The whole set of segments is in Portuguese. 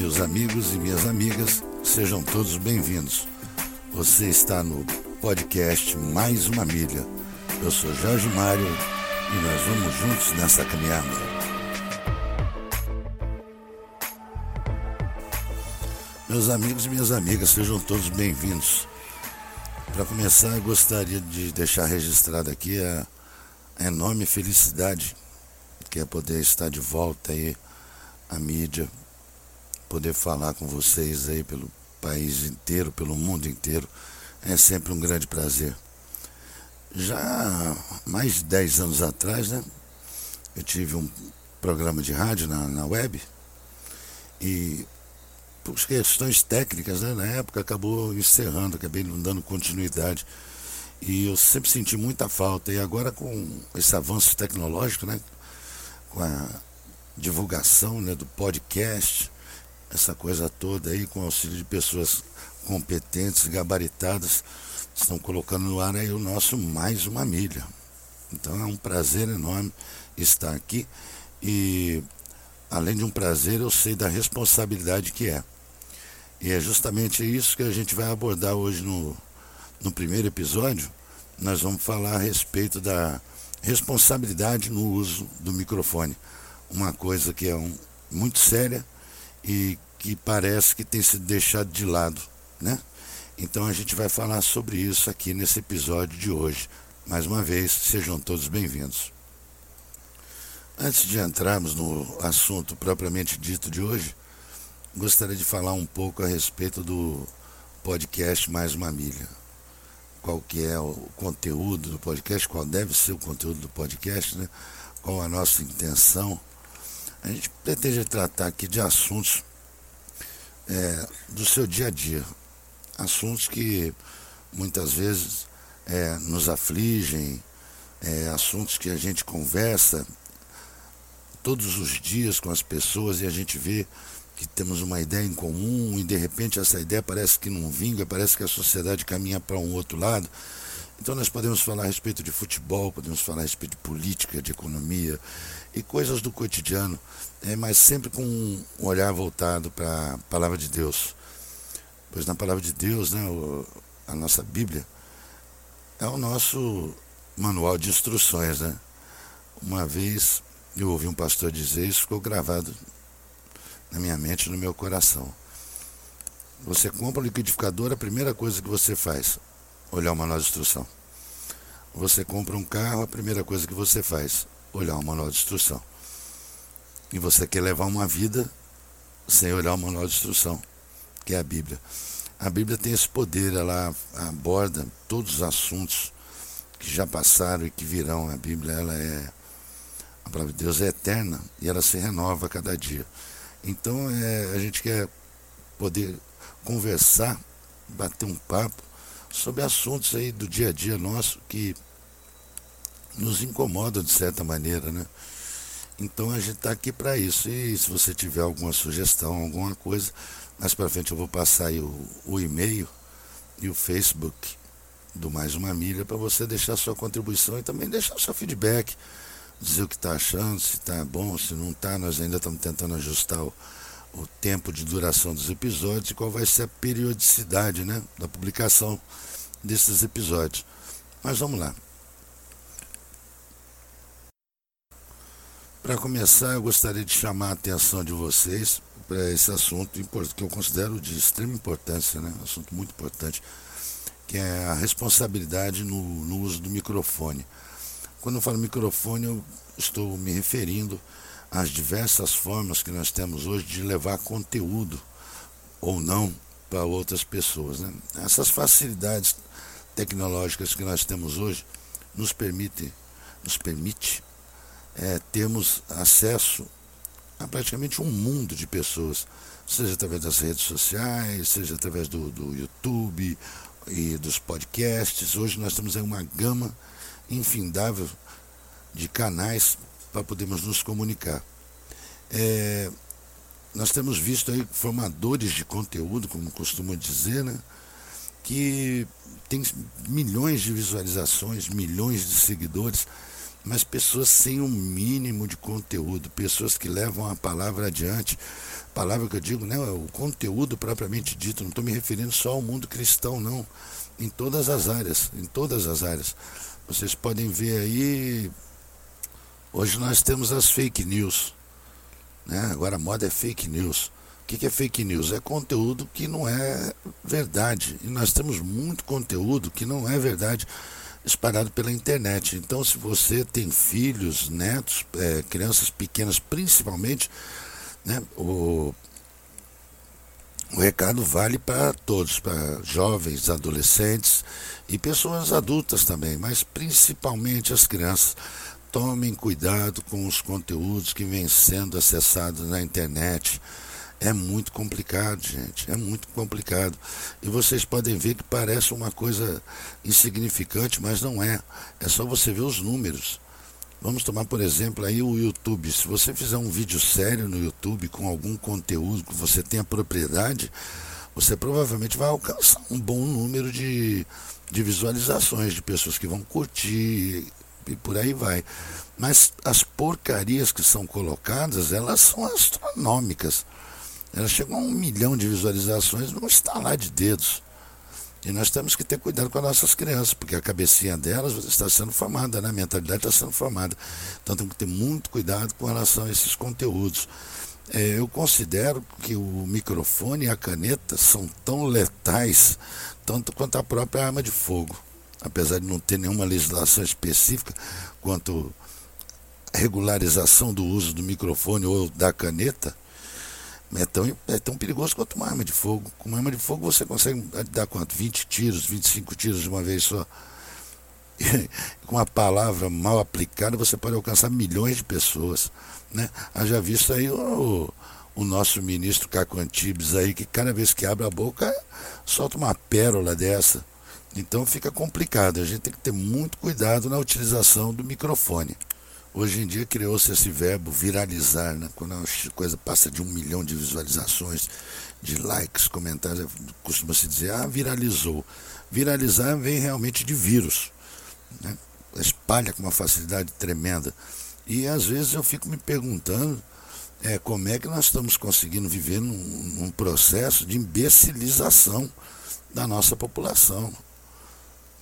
Meus amigos e minhas amigas, sejam todos bem-vindos. Você está no podcast Mais uma Milha. Eu sou Jorge Mário e nós vamos juntos nessa caminhada. Meus amigos e minhas amigas, sejam todos bem-vindos. Para começar, eu gostaria de deixar registrado aqui a, a enorme felicidade que é poder estar de volta aí à mídia, poder falar com vocês aí pelo país inteiro, pelo mundo inteiro. É sempre um grande prazer. Já mais de 10 anos atrás, né? Eu tive um programa de rádio na, na web e por questões técnicas, né, na época acabou encerrando, acabei não dando continuidade. E eu sempre senti muita falta. E agora com esse avanço tecnológico, né, com a divulgação né, do podcast, essa coisa toda aí, com auxílio de pessoas competentes, gabaritadas, estão colocando no ar aí o nosso Mais Uma Milha. Então é um prazer enorme estar aqui e, além de um prazer, eu sei da responsabilidade que é. E é justamente isso que a gente vai abordar hoje no, no primeiro episódio. Nós vamos falar a respeito da responsabilidade no uso do microfone. Uma coisa que é um, muito séria e que parece que tem sido deixado de lado, né? Então a gente vai falar sobre isso aqui nesse episódio de hoje. Mais uma vez, sejam todos bem-vindos. Antes de entrarmos no assunto propriamente dito de hoje, gostaria de falar um pouco a respeito do podcast Mais uma Milha. Qual que é o conteúdo do podcast, qual deve ser o conteúdo do podcast, né? qual a nossa intenção. A gente pretende tratar aqui de assuntos é, do seu dia a dia. Assuntos que muitas vezes é, nos afligem, é, assuntos que a gente conversa todos os dias com as pessoas e a gente vê que temos uma ideia em comum e de repente essa ideia parece que não vinga, parece que a sociedade caminha para um outro lado. Então nós podemos falar a respeito de futebol, podemos falar a respeito de política, de economia e coisas do cotidiano, é, mas sempre com um olhar voltado para a palavra de Deus. Pois na palavra de Deus, né, o, a nossa Bíblia, é o nosso manual de instruções. Né? Uma vez eu ouvi um pastor dizer isso, ficou gravado na minha mente no meu coração. Você compra um liquidificador, a primeira coisa que você faz, olhar o manual de instrução. Você compra um carro, a primeira coisa que você faz, olhar o manual de instrução. E você quer levar uma vida sem olhar o manual de instrução, que é a Bíblia. A Bíblia tem esse poder, ela aborda todos os assuntos que já passaram e que virão. A Bíblia, ela é a palavra de Deus é eterna e ela se renova a cada dia. Então, é, a gente quer poder conversar, bater um papo sobre assuntos aí do dia a dia nosso que nos incomodam de certa maneira, né? Então a gente está aqui para isso. E se você tiver alguma sugestão, alguma coisa, mais para frente eu vou passar aí o, o e-mail e o Facebook do Mais Uma Milha para você deixar sua contribuição e também deixar seu feedback, dizer o que está achando, se está bom, se não está. Nós ainda estamos tentando ajustar o, o tempo de duração dos episódios e qual vai ser a periodicidade né, da publicação desses episódios. Mas vamos lá. Para começar, eu gostaria de chamar a atenção de vocês para esse assunto que eu considero de extrema importância, né? assunto muito importante, que é a responsabilidade no, no uso do microfone. Quando eu falo microfone, eu estou me referindo às diversas formas que nós temos hoje de levar conteúdo ou não para outras pessoas. Né? Essas facilidades tecnológicas que nós temos hoje nos permite, nos permite é, temos acesso a praticamente um mundo de pessoas, seja através das redes sociais, seja através do, do YouTube e dos podcasts. Hoje nós temos aí uma gama infindável de canais para podermos nos comunicar. É, nós temos visto aí formadores de conteúdo, como costumam dizer, né, que tem milhões de visualizações, milhões de seguidores mas pessoas sem um mínimo de conteúdo, pessoas que levam a palavra adiante palavra que eu digo, né, o conteúdo propriamente dito, não estou me referindo só ao mundo cristão, não. Em todas as áreas, em todas as áreas. Vocês podem ver aí. Hoje nós temos as fake news. Né? Agora a moda é fake news. O que é fake news? É conteúdo que não é verdade. E nós temos muito conteúdo que não é verdade espalhado pela internet. Então, se você tem filhos, netos, é, crianças pequenas, principalmente, né, o, o recado vale para todos, para jovens, adolescentes e pessoas adultas também, mas principalmente as crianças. Tomem cuidado com os conteúdos que vêm sendo acessados na internet é muito complicado, gente. É muito complicado. E vocês podem ver que parece uma coisa insignificante, mas não é. É só você ver os números. Vamos tomar, por exemplo, aí o YouTube. Se você fizer um vídeo sério no YouTube com algum conteúdo que você tenha propriedade, você provavelmente vai alcançar um bom número de, de visualizações, de pessoas que vão curtir e por aí vai. Mas as porcarias que são colocadas, elas são astronômicas. Ela chegou a um milhão de visualizações num estalar de dedos. E nós temos que ter cuidado com as nossas crianças, porque a cabecinha delas está sendo formada, né? a mentalidade está sendo formada. Então temos que ter muito cuidado com relação a esses conteúdos. É, eu considero que o microfone e a caneta são tão letais tanto quanto a própria arma de fogo. Apesar de não ter nenhuma legislação específica quanto a regularização do uso do microfone ou da caneta, é tão, é tão perigoso quanto uma arma de fogo. Com uma arma de fogo você consegue dar quanto? 20 tiros, 25 tiros de uma vez só. E, com uma palavra mal aplicada você pode alcançar milhões de pessoas. Né? Haja visto aí o, o nosso ministro Caco Antibes aí, que cada vez que abre a boca solta uma pérola dessa. Então fica complicado. A gente tem que ter muito cuidado na utilização do microfone. Hoje em dia criou-se esse verbo viralizar, né? quando a coisa passa de um milhão de visualizações, de likes, comentários, costuma-se dizer, ah, viralizou. Viralizar vem realmente de vírus, né? espalha com uma facilidade tremenda. E às vezes eu fico me perguntando é, como é que nós estamos conseguindo viver num, num processo de imbecilização da nossa população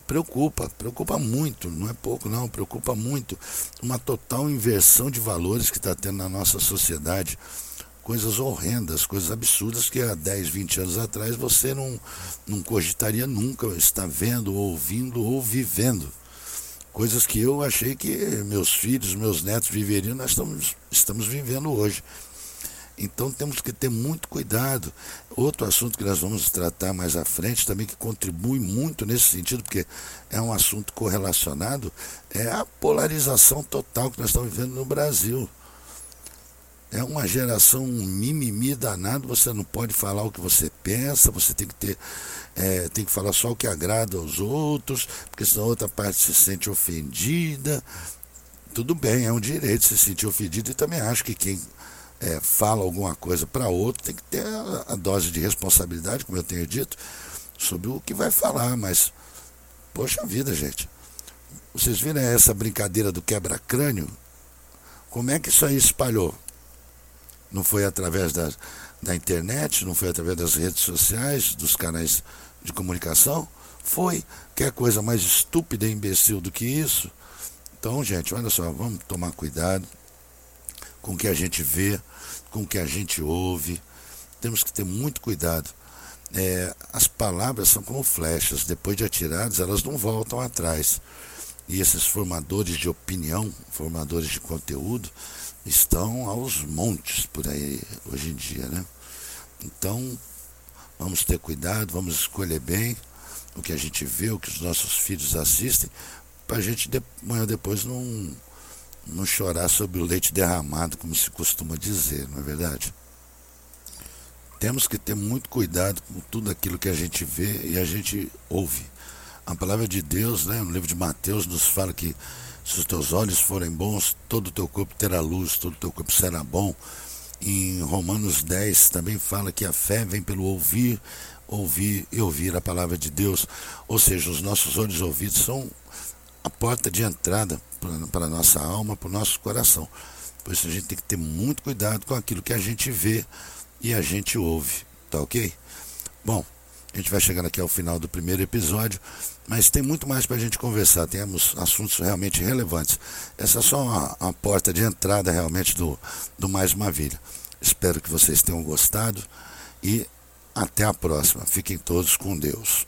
preocupa, preocupa muito, não é pouco não, preocupa muito uma total inversão de valores que está tendo na nossa sociedade. Coisas horrendas, coisas absurdas que há 10, 20 anos atrás você não, não cogitaria nunca estar vendo, ouvindo ou vivendo. Coisas que eu achei que meus filhos, meus netos viveriam, nós estamos, estamos vivendo hoje. Então temos que ter muito cuidado. Outro assunto que nós vamos tratar mais à frente, também que contribui muito nesse sentido, porque é um assunto correlacionado, é a polarização total que nós estamos vivendo no Brasil. É uma geração mimimi danado, você não pode falar o que você pensa, você tem que ter, é, tem que falar só o que agrada aos outros, porque senão a outra parte se sente ofendida. Tudo bem, é um direito se sentir ofendido e também acho que quem é, fala alguma coisa para outro, tem que ter a, a, dose de responsabilidade, como eu tenho dito, sobre o que vai falar. Mas, poxa vida, gente. Vocês viram essa brincadeira do quebra-crânio? Como é que isso aí espalhou? Não foi através da, da internet, não foi através das redes sociais, dos canais de comunicação? Foi. Quer coisa mais estúpida e imbecil do que isso? Então, gente, olha só, vamos tomar cuidado com o que a gente vê, com o que a gente ouve. Temos que ter muito cuidado. É, as palavras são como flechas, depois de atiradas, elas não voltam atrás. E esses formadores de opinião, formadores de conteúdo, estão aos montes por aí hoje em dia, né? Então, vamos ter cuidado, vamos escolher bem o que a gente vê, o que os nossos filhos assistem, para a gente amanhã depois não não chorar sobre o leite derramado, como se costuma dizer, não é verdade? Temos que ter muito cuidado com tudo aquilo que a gente vê e a gente ouve. A palavra de Deus, né, no livro de Mateus, nos fala que se os teus olhos forem bons, todo o teu corpo terá luz, todo o teu corpo será bom. Em Romanos 10 também fala que a fé vem pelo ouvir, ouvir e ouvir a palavra de Deus. Ou seja, os nossos olhos ouvidos são a porta de entrada para a nossa alma, para o nosso coração. Por isso a gente tem que ter muito cuidado com aquilo que a gente vê e a gente ouve, tá ok? Bom, a gente vai chegando aqui ao final do primeiro episódio, mas tem muito mais para a gente conversar. Temos assuntos realmente relevantes. Essa é só uma, uma porta de entrada realmente do, do Mais Maravilha. Espero que vocês tenham gostado e até a próxima. Fiquem todos com Deus.